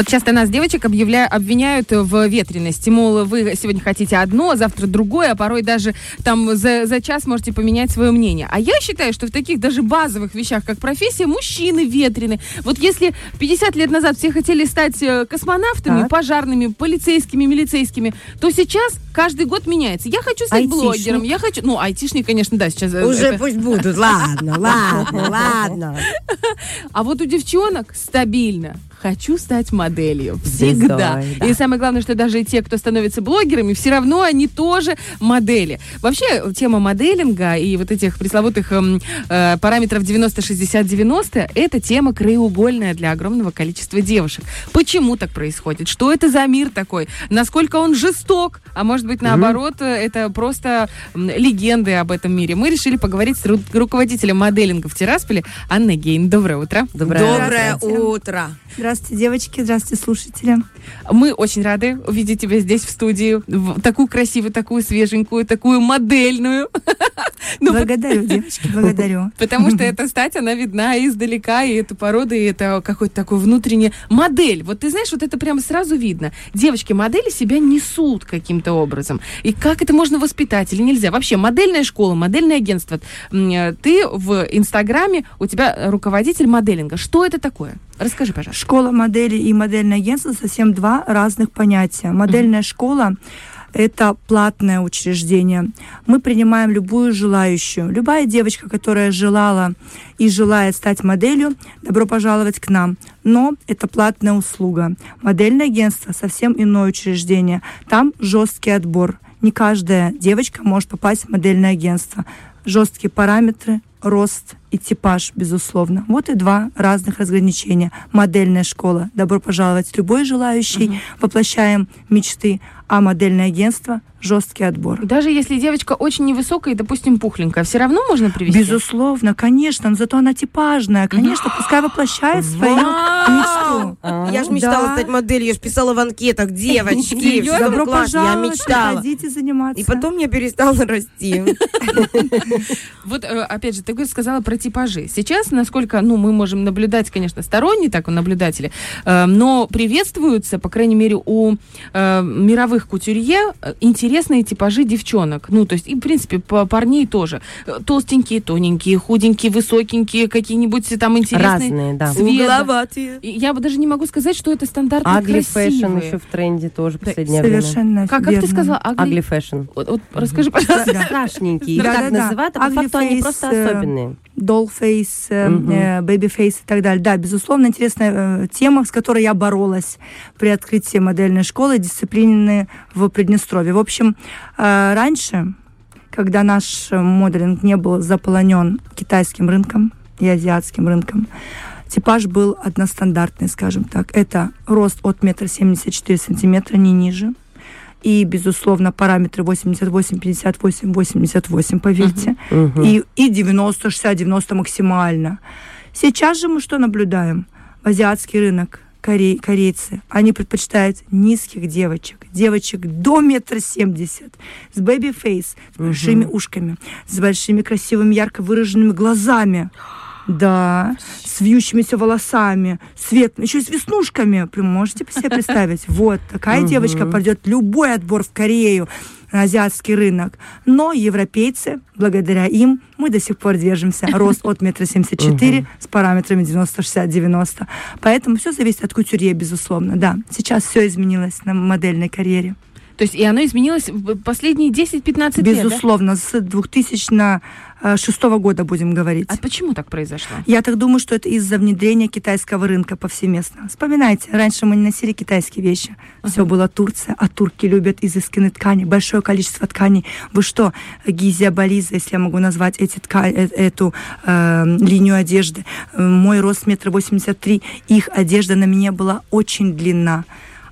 Вот часто нас, девочек, объявля... обвиняют в ветренности. Мол, вы сегодня хотите одно, завтра другое, а порой даже там за, за час можете поменять свое мнение. А я считаю, что в таких даже базовых вещах, как профессия, мужчины ветрены. Вот если 50 лет назад все хотели стать э, космонавтами, Так. пожарными, полицейскими, милицейскими, то сейчас каждый год меняется. Я хочу стать Айтишник. блогером, я хочу... Ну, айтишник, конечно, да, сейчас... э, Уже это- пусть будут. Ладно, ладно, ладно. А вот у девчонок стабильно. Хочу стать моделью. Всегда. Звездой, да. И самое главное, что даже те, кто становится блогерами, все равно они тоже модели. Вообще, тема моделинга и вот этих пресловутых эм, э, параметров 90-60-90 это тема краеугольная для огромного количества девушек. Почему так происходит? Что это за мир такой? Насколько он жесток? А может быть, наоборот, э, это просто легенды об этом мире. Мы решили поговорить с ру- руководителем моделинга в Тирасполе Анной Гейн. Доброе утро. Доброе Здравствуйте. утро. Здравствуйте, девочки, здравствуйте, слушатели. Мы очень рады увидеть тебя здесь в студии. В- Такую красивую, такую свеженькую, такую модельную. Ну, Благодарю, девочки, благодарю. Потому что эта стать, она видна издалека, и эта порода, и это какой-то такой внутренний модель. Вот ты знаешь, вот это прямо сразу видно. Девочки-модели себя несут каким-то образом. И как это можно воспитать или нельзя? Вообще, модельная школа, модельное агентство. Ты в Инстаграме, у тебя руководитель моделинга. Что это такое? Расскажи, пожалуйста. Школа модели и модельное агентство совсем два разных понятия. Модельная школа это платное учреждение. Мы принимаем любую желающую. Любая девочка, которая желала и желает стать моделью, добро пожаловать к нам. Но это платная услуга. Модельное агентство совсем иное учреждение. Там жесткий отбор. Не каждая девочка может попасть в модельное агентство. Жесткие параметры, рост и типаж, безусловно. Вот и два разных разграничения. Модельная школа. Добро пожаловать любой желающий. Воплощаем мечты. А модельное агентство жесткий отбор. Даже если девочка очень невысокая и, допустим, пухленькая, все равно можно привести? Безусловно, конечно, но зато она типажная. Конечно, пускай воплощает свою мечту. Я же мечтала Да. стать моделью, я же писала в анкетах, девочки, Добро классно, я пожаловать, мечтала. приходите заниматься. И потом я перестала расти. Вот, э, опять же, ты сказала про типажи. Сейчас, насколько, ну, мы можем наблюдать, конечно, сторонние так наблюдатели, э, но приветствуются, по крайней мере, у э, мировых кутюрье э, интересные типажи девчонок. Ну, то есть, и, в принципе, по парней тоже. Э, Толстенькие, тоненькие, худенькие, высокенькие, какие-нибудь там интересные Разные, да. цвета. Угловатые. Я бы даже не могу сказать, что это стандартно Ugly fashion еще в тренде тоже в последнее время. Совершенно Как, как ты верно. сказала? Ugly? Ugly fashion. Вот, вот расскажи, пожалуйста. Да. Страшненькие. Их Да, так да, да. называют, а по факту они просто э, особенные. Dollface, э, Babyface и так далее. Да, безусловно, интересная э, тема, с которой я боролась при открытии модельной школы дисциплины в Приднестровье. В общем, раньше, когда наш моделинг не был заполонен китайским рынком и азиатским рынком, типаж был одностандартный, скажем так. Это рост от метра семьдесят четыре сантиметра, не ниже. И, безусловно, параметры 88, 58, 88, поверьте Мгм. и, и 90, 60, 90 максимально. Сейчас же мы что наблюдаем? Азиатский рынок, корей, корейцы, они предпочитают низких девочек, девочек до метра семьдесят, с baby face, с большими ушками, с большими красивыми ярко выраженными глазами. Да, с вьющимися волосами, светлыми, еще и с веснушками. Можете себе представить? Вот, такая девочка пройдет любой отбор в Корею на азиатский рынок. Но европейцы, благодаря им, мы до сих пор держимся. Рост от метра семьдесят четыре с параметрами 90, 60, 90. Поэтому все зависит от кутюрье, безусловно. Да, сейчас все изменилось на модельной карьере. То есть, и оно изменилось в последние 10-15 лет, да? Безусловно, с 2006 года будем говорить. А почему так произошло? Я так думаю, что это из-за внедрения китайского рынка повсеместно. Вспоминайте, раньше мы не носили китайские вещи. Все было Турция, а турки любят изысканные ткани, большое количество тканей. Вы что, Гизия Бализа, если я могу назвать эти тка- э- эту э, линию одежды. Мой рост метр восемьдесят три, их одежда на мне была очень длинна.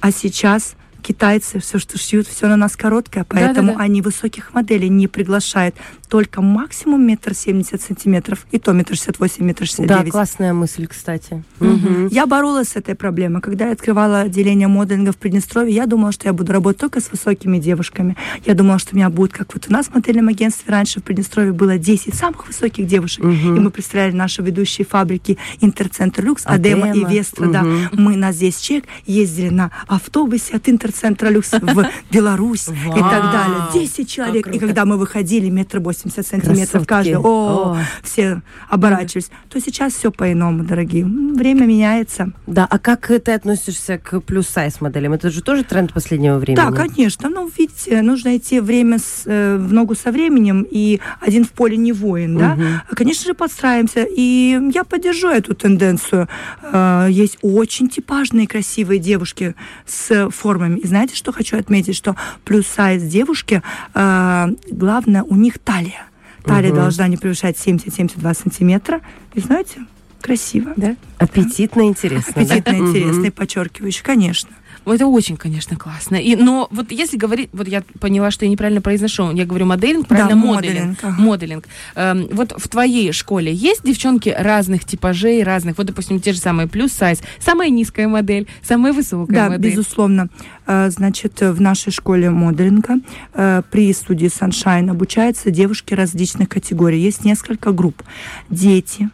А сейчас китайцы все, что шьют, все на нас короткое, поэтому Да-да-да. они высоких моделей не приглашают. Только максимум метр семьдесят сантиметров, и то метр шестьдесят восемь, метр шестьдесят Да, девять. классная мысль, кстати. Мгм. Я боролась с этой проблемой. Когда я открывала отделение моделинга в Приднестровье, я думала, что я буду работать только с высокими девушками. Я думала, что у меня будет, как вот у нас в модельном агентстве раньше в Приднестровье было 10 самых высоких девушек. Мгм. И мы представляли наши ведущие фабрики Интерцентр Люкс, Адема, Адема. и Вестра. Да. Мгм. Мы на здесь чек ездили на автобусе от Интерцентра Люкс в Беларусь и так далее. Вау, 10 человек. И когда мы выходили, метр восемьдесят сантиметров Красотки. каждый, о, О. все оборачивались. То сейчас все по-иному, дорогие. Время меняется. Да, а как ты относишься к плюс-сайз моделям? Это же тоже тренд последнего времени. Да, конечно. Ну, видите, нужно идти время с, э, в ногу со временем, и один в поле не воин, да. Мгм. Конечно же, подстраиваемся, и я поддержу эту тенденцию. Э, Есть очень типажные, красивые девушки с формами. И знаете, что хочу отметить? Что плюс-сайз девушки, э, главное, у них талия. Талия Мгм. должна не превышать 70-72 сантиметра. И знаете, красиво. Да? Аппетитно интересно. да? Аппетитно, Мгм. интересно и подчеркивающе, конечно. Ну, Это очень, конечно, классно. И, но вот если говорить, вот я поняла, что я неправильно произношу, я говорю моделинг, правильно Да, моделинг. моделинг, ага. Моделинг. Эм, вот в твоей школе есть девчонки разных типажей, разных, вот, допустим, те же самые плюс сайз, самая низкая модель, самая высокая Да, модель. безусловно. Э, Значит, в нашей школе моделинга э, при студии Sunshine обучаются девушки различных категорий. Есть несколько групп. Дети,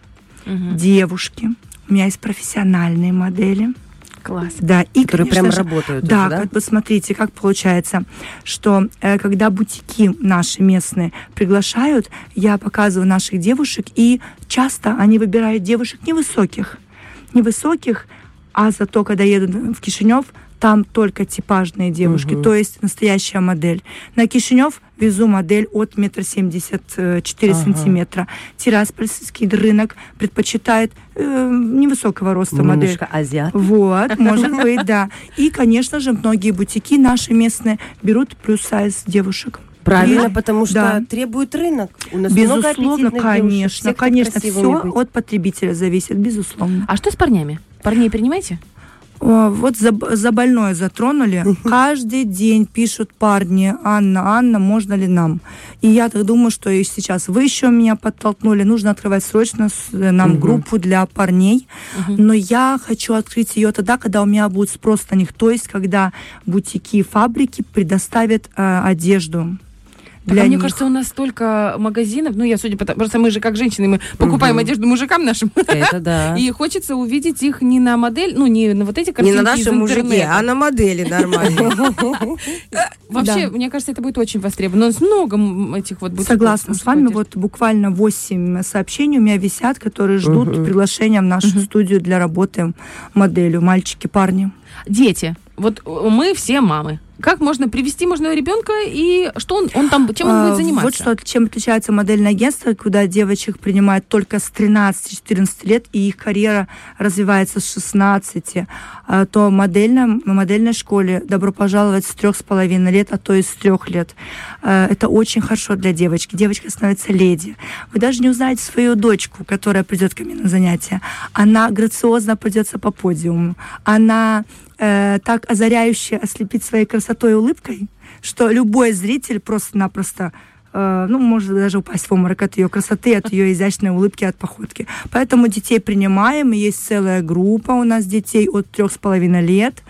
Мгм. девушки. У меня есть профессиональные модели. Класс. Да, и, Которые конечно прям работают да, уже, да? как бы смотрите, как получается, что э, когда бутики наши местные приглашают, я показываю наших девушек, и часто они выбирают девушек невысоких. Невысоких, а зато, когда едут в Кишинев, там только типажные девушки, Мгм. то есть настоящая модель. На Кишинев везу модель от метра семьдесят четыре сантиметра. Тираспольский рынок предпочитает э, невысокого роста модель. Немножко азиат. Вот, может быть, да. И, конечно же, многие бутики наши местные берут плюс-сайз девушек. Правильно, И- потому что да. требует рынок. У нас много Безусловно, девушек, конечно, все хотят конечно, все быть. от потребителя зависит, безусловно. А что с парнями? Парней принимаете? О, вот за, за больное затронули. Каждый день пишут парни, Анна, Анна, можно ли нам? И я так думаю, что и сейчас вы еще меня подтолкнули. Нужно открывать срочно э, нам Мгм. группу для парней. Мгм. Но я хочу открыть ее тогда, когда у меня будет спрос на них. То есть, когда бутики и фабрики предоставят э, одежду для а мне них. кажется, у нас столько магазинов, ну, я судя по тому, просто мы же как женщины, мы покупаем Мгм. одежду мужикам нашим. Это да. И хочется увидеть их не на модель, ну, не на вот эти Не картинки на из нашем мужике, а на модели нормально. Вообще, Да. мне кажется, это будет очень востребовано. У нас много этих вот Согласна с вами. Вот буквально 8 сообщений у меня висят, которые ждут приглашения в нашу студию для работы моделью. Мальчики, парни. Дети. Вот э, мы все мамы. Как можно привести можно ребенка и что он, он там, чем он А, будет заниматься? Вот что, чем отличается модельное агентство, куда девочек принимают только с 13-14 лет, и их карьера развивается с 16, а, то в модельном, в модельной школе добро пожаловать с трех с половиной лет, а то и с трех лет. А, Это очень хорошо для девочки. Девочка становится леди. Вы даже не узнаете свою дочку, которая придет ко мне на занятия. Она грациозно придется по подиуму. Она э, так озаряюще ослепит своей красотой и улыбкой, что любой зритель просто-напросто э, ну, может даже упасть в обморок от ее красоты, от ее изящной улыбки, от походки. Поэтому детей принимаем, и есть целая группа у нас детей от трех с половиной лет,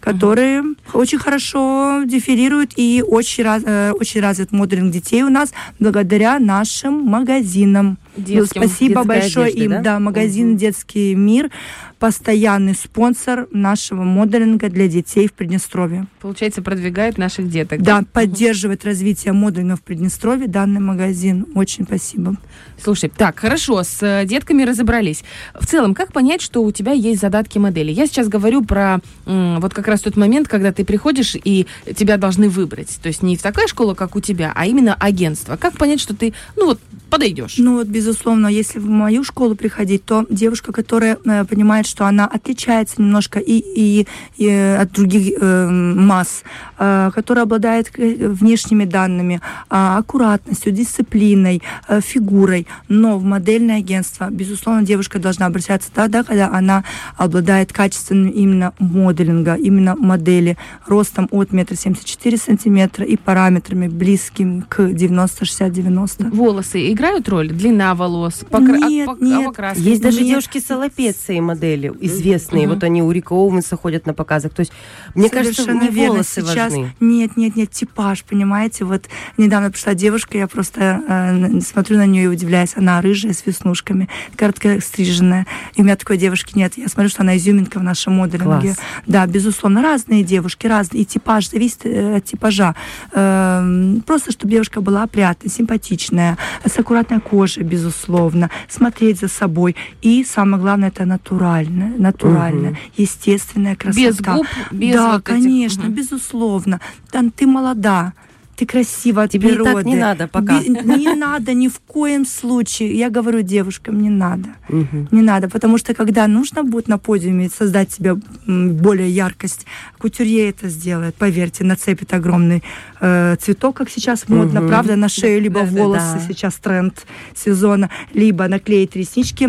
которые очень хорошо дефилируют и очень, раз- э, очень развит моделинг детей у нас благодаря нашим магазинам. Ну, Детским. Спасибо детской большое одежды, им. да? Да, магазин Мгм. «Детский мир» постоянный спонсор нашего моделинга для детей в Приднестровье. Получается, продвигает наших деток. Да, поддерживает развитие моделинга в Приднестровье данный магазин. Очень спасибо. Слушай, так, хорошо, с э, детками разобрались. В целом, как понять, что у тебя есть задатки модели? Я сейчас говорю про вот как раз тот момент, когда ты приходишь и тебя должны выбрать. То есть не в такая школа, как у тебя, а именно агентство. Как понять, что ты, ну вот, подойдешь? Ну вот, безусловно, если в мою школу приходить, то девушка, которая э, понимает, что она отличается немножко и, и, и от других э, масс, э, которая обладает э, внешними данными, э, аккуратностью, дисциплиной, э, фигурой, но в модельное агентство, безусловно, девушка должна обращаться тогда, когда она обладает качественным именно моделинга, именно модели, ростом от метра семьдесят четыре сантиметра и параметрами близким к 90-60-90. Волосы играют роль? Длина волос? покра- Нет, а- пок- нет. покраска? Есть даже Нет, девушки солопеции модели, известные. Мгм. Вот они у Рика Оуэнса ходят на показах. То есть, мне кажется, Совершенно не верно. волосы Сейчас важны. нет, нет, нет, типаж, понимаете? Вот недавно пришла девушка, я просто э, смотрю на нее и удивляюсь. Она рыжая с веснушками, коротко стриженная. И у меня такой девушки нет. Я смотрю, что она изюминка в нашем моделинге. Класс. Да, безусловно, разные девушки, разные. И типаж зависит э, от типажа. Эм, Просто, чтобы девушка была опрятная, симпатичная, с аккуратной кожей, безусловно, смотреть за собой. И самое главное, это натуральная, натуральная, Мгм. естественная красота. Без губ, без да, вот этих- конечно, Мгм. безусловно. Там ты молода, ты красива от Тебе природы. так не надо пока. Би- Не надо ни в коем случае. Я говорю девушкам, не надо. Мгм. Не надо, потому что когда нужно будет на подиуме создать себе более яркость, кутюрье это сделает, поверьте, нацепит огромный э, цветок, как сейчас модно, Мгм. правда, на шею, либо Да, волосы, да. сейчас тренд сезона, либо наклеить реснички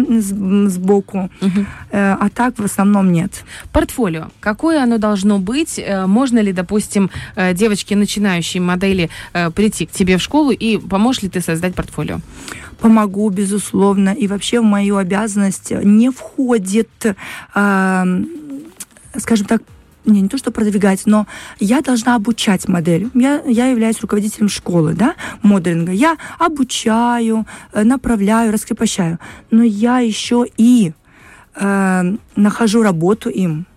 сбоку, Мгм. Э, а так в основном нет. Портфолио. Какое оно должно быть? Э, Можно ли, допустим, э, девочке, начинающей модели, э, прийти к тебе в школу и поможешь ли ты создать портфолио? помогу, безусловно. И вообще в мою обязанность не входит, эм, скажем так, не, не то, что продвигать, но я должна обучать модель. Я, я являюсь руководителем школы, да, моделинга. Я обучаю, э, направляю, раскрепощаю. Но я еще и э, нахожу работу им.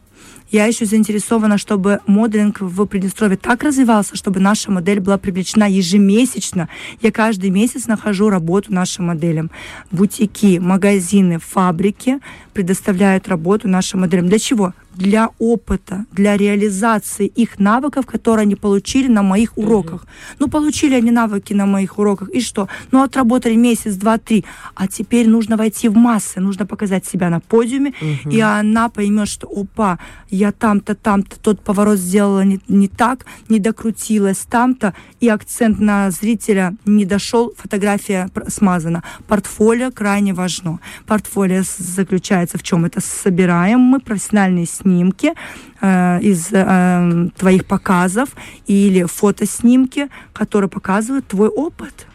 Я еще заинтересована, чтобы моделинг в Приднестровье так развивался, чтобы наша модель была привлечена ежемесячно. Я каждый месяц нахожу работу нашим моделям. Бутики, магазины, фабрики предоставляют работу нашим моделям. Для чего? Для опыта, для реализации их навыков, которые они получили на моих уроках. Ну, получили они навыки на моих уроках, и что? Ну, отработали месяц, два, три. А теперь нужно войти в массы, нужно показать себя на подиуме, и она поймет, что, опа, я там-то, там-то, тот поворот сделала не, не так, не докрутилась там-то, и акцент на зрителя не дошел, фотография смазана. Портфолио крайне важно. Портфолио заключается в чем? Это собираем мы профессиональные снимки э, из э, твоих показов или фотоснимки, которые показывают твой опыт.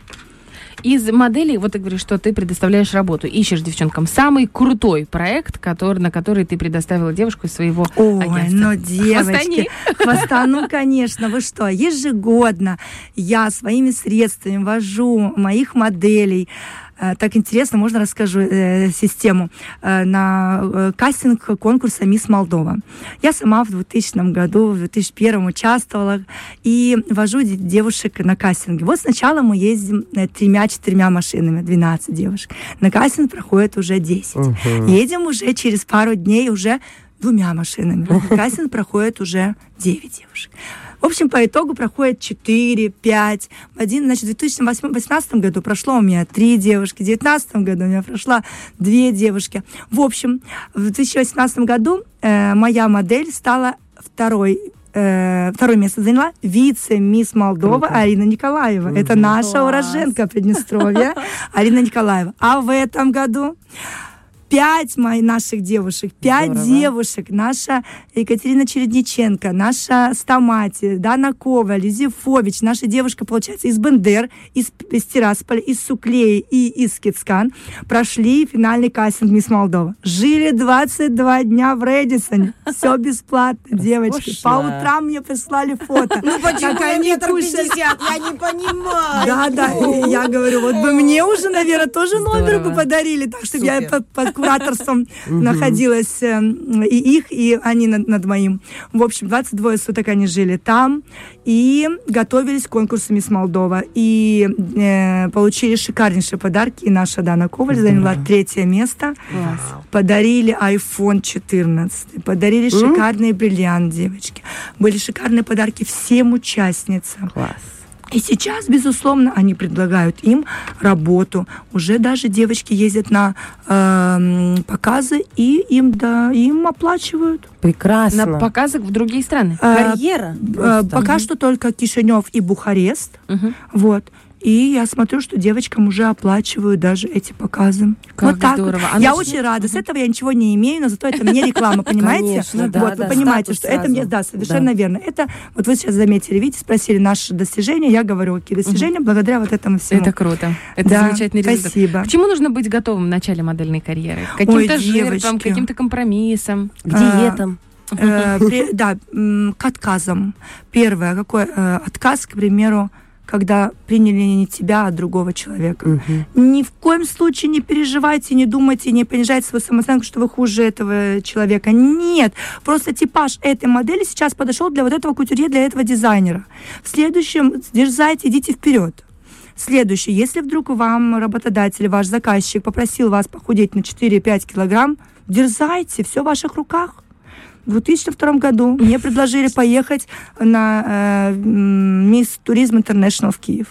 Из моделей, вот ты говоришь, что ты предоставляешь работу, ищешь девчонкам самый крутой проект, который, на который ты предоставила девушку из своего Ой, агентства. ну, девочки, хвоста, ну, конечно, вы что, ежегодно я своими средствами вожу моих моделей, так интересно, можно расскажу э, систему, э, на э, кастинг конкурса «Мисс Молдова». Я сама в 2000 году, в 2001 участвовала и вожу де- девушек на кастинге. Вот сначала мы ездим э, тремя-четырьмя машинами, 12 девушек. На кастинг проходит уже 10. Едем уже через пару дней уже двумя машинами. Кастинг проходит уже 9 девушек. В общем, по итогу проходит 4, 5. В один, значит, в 2018 году прошло у меня 3 девушки, в 2019 году у меня прошла 2 девушки. В общем, в 2018 году э, моя модель стала второй э, второе место заняла вице-мисс Молдова Арина Николаева. Это наша Класс. уроженка Приднестровья Арина Николаева. А в этом году пять моих наших девушек, пять Здорово. девушек, наша Екатерина Чередниченко, наша Стамати, Дана Коваль, Юзефович, наша девушка, получается, из Бендер, из, из Тирасполя, из Суклеи и из Кицкан прошли финальный кастинг «Мисс Молдова». Жили 22 дня в Редисоне. Все бесплатно, девочки. По утрам мне прислали фото. Ну почему я они метр пятьдесят? Я не понимаю. Да, да, и я говорю, вот бы мне уже, наверное, тоже номер бы подарили, так что я под кураторством находилась э, и их, и они над, над моим. В общем, 22 суток они жили там и готовились к конкурсу «Мисс Молдова». И э, получили шикарнейшие подарки. И наша Дана Коваль заняла третье место. Подарили iPhone 14. Подарили шикарный бриллиант, девочки. Были шикарные подарки всем участницам. Класс. И сейчас, безусловно, они предлагают им работу. Уже даже девочки ездят на э, показы, и им, да, им оплачивают. Прекрасно. На показах в другие страны. Э, Карьера. э, просто. пока что только Кишинев и Бухарест. Мгм. Вот. И я смотрю, что девочкам уже оплачивают даже эти показы. Как вот так здорово. вот. А я ну- очень рада. С этого я ничего не имею, но зато это мне реклама, понимаете? Конечно, да, вот, да, вы понимаете, что это мне, сразу. да, совершенно верно. Это, вот вы сейчас заметили, видите, спросили наши достижения, я говорю, какие достижения благодаря вот этому всему. Это круто. Это Да, замечательный результат. спасибо. К чему нужно быть готовым в начале модельной карьеры? Каким-то жертвам, каким-то компромиссам? К диетам. Э, при- да, к отказам. Первое, какой э, отказ, к примеру, когда приняли не тебя, а другого человека. Мгм. Ни в коем случае не переживайте, не думайте, не понижайте свою самооценку, что вы хуже этого человека. Нет. Просто типаж этой модели сейчас подошел для вот этого кутюрье, для этого дизайнера. В следующем дерзайте, идите вперед. Следующее. Если вдруг вам работодатель, ваш заказчик попросил вас похудеть на 4-5 килограмм, дерзайте, все в ваших руках. В 2002 году мне предложили поехать на э, Мисс Туризм Интернешнл в Киев.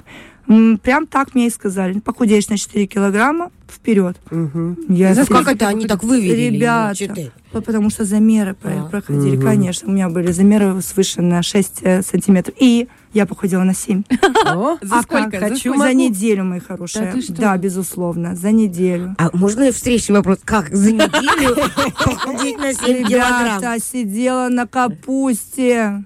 Прям так мне и сказали. Похудеешь на 4 килограмма, вперед. Мгм. Я сказала, как это они так вывели? Ребята, Четыре. по- потому что замеры А. проходили, Мгм. конечно. У меня были замеры свыше на 6 э, сантиметров. И я похудела на 7. О, За а сколько? как? Хочу? За могу. неделю, мои хорошие. Да, безусловно, за неделю. А можно встречный вопрос? Как за неделю похудеть на 7 килограмм? Ребята, сидела на капусте.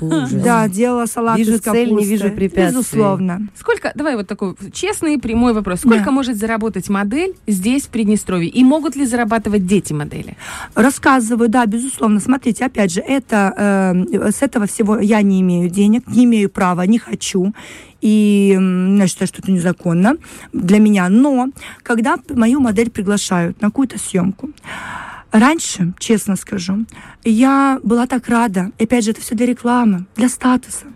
Ужас. Да, делала салат Вижу из цель, не капусты. вижу препятствий. Безусловно. Сколько, давай вот такой честный прямой вопрос. Сколько Да. может заработать модель здесь, в Приднестровье? И могут ли зарабатывать дети модели? Рассказываю, да, безусловно. Смотрите, опять же, это э, с этого всего я не имею денег, не имею права, не хочу. И я считаю, что это незаконно для меня. Но когда мою модель приглашают на какую-то съемку, раньше, честно скажу, я была так рада. И опять же, это все для рекламы, для статуса.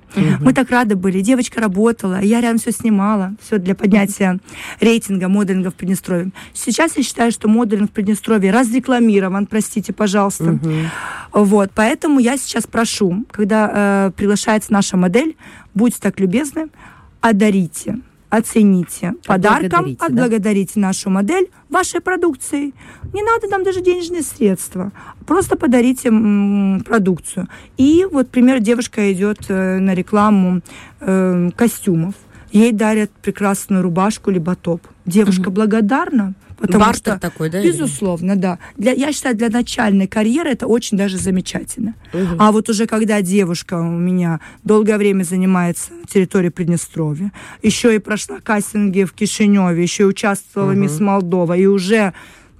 Мы так рады были. Девочка работала, я рядом все снимала. Все для поднятия рейтинга моделинга в Приднестровье. Сейчас я считаю, что моделинг в Приднестровье разрекламирован, простите, пожалуйста. Вот, поэтому я сейчас прошу, когда э, приглашается наша модель, будьте так любезны, одарите, оцените подарком, Отблагодарите, да? нашу модель вашей продукцией. Не надо нам даже денежные средства, просто подарите м, продукцию. И вот, пример, девушка идет э, на рекламу э, костюмов, ей дарят прекрасную рубашку либо топ. Девушка благодарна, потому Бартер что такой, да? или? Безусловно, да. Для, я считаю, для начальной карьеры это очень даже замечательно. Мгм. А вот уже когда девушка у меня долгое время занимается на территории Приднестровья, еще и прошла кастинги в Кишиневе, еще и участвовала Мгм. Мисс Молдова, и уже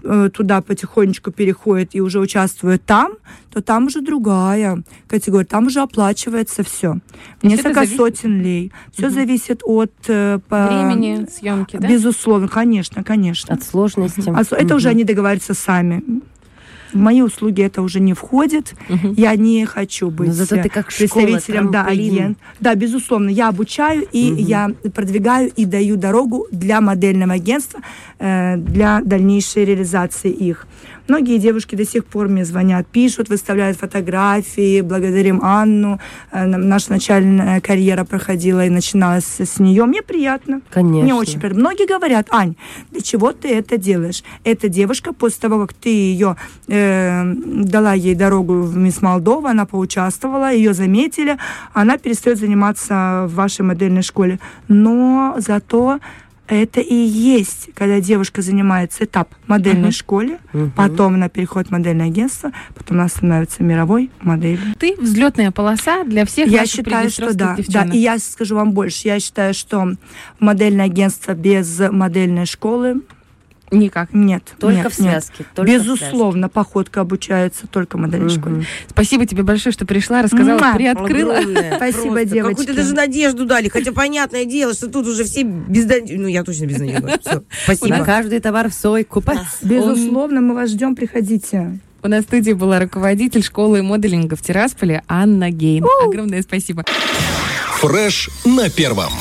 туда потихонечку переходит и уже участвует там, то там уже другая категория, там уже оплачивается все. Несколько зависит- сотен лей. Все Мгм. зависит от э, по- Времени съемки, да? Безусловно, конечно, конечно. От сложности. Это уже они договариваются сами. В мои услуги это уже не входит. Мгм. Я не хочу быть Но зато ты как школа, представителем, да, агент. Да, безусловно, я обучаю и Мгм. я продвигаю и даю дорогу для модельного агентства, э, для дальнейшей реализации их. Многие девушки до сих пор мне звонят, пишут, выставляют фотографии, благодарим Анну. Э, наша начальная карьера проходила и начиналась с нее. Мне приятно. Конечно. Мне очень приятно. Многие говорят, Ань, для чего ты это делаешь? Эта девушка, после того, как ты ее э, дала ей дорогу в Мисс Молдова, она поучаствовала, ее заметили, она перестает заниматься в вашей модельной школе. Но зато это и есть, когда девушка занимается этап модельной Мгм. школе, Мгм. потом она переходит в модельное агентство, потом она становится мировой моделью. Ты взлетная полоса для всех Я считаю, что да, да. И я скажу вам больше. Я считаю, что модельное агентство без модельной школы Никак. нет. Только нет, в нет. связке. только в Безусловно, походка обучается только в модельной связке. школе. Спасибо тебе большое, что пришла, рассказала, Муа. приоткрыла. Огромное. Спасибо, Просто. девочки. Какую-то даже надежду дали. Хотя понятное дело, что тут уже все безнадежны. Ну, я точно безнадежна. Все. На Спасибо. каждый товар в свой купать. Безусловно, мы вас ждем, приходите. У нас в студии была руководитель школы моделинга в Тирасполе Анна Гейн. Огромное спасибо. Фреш на первом.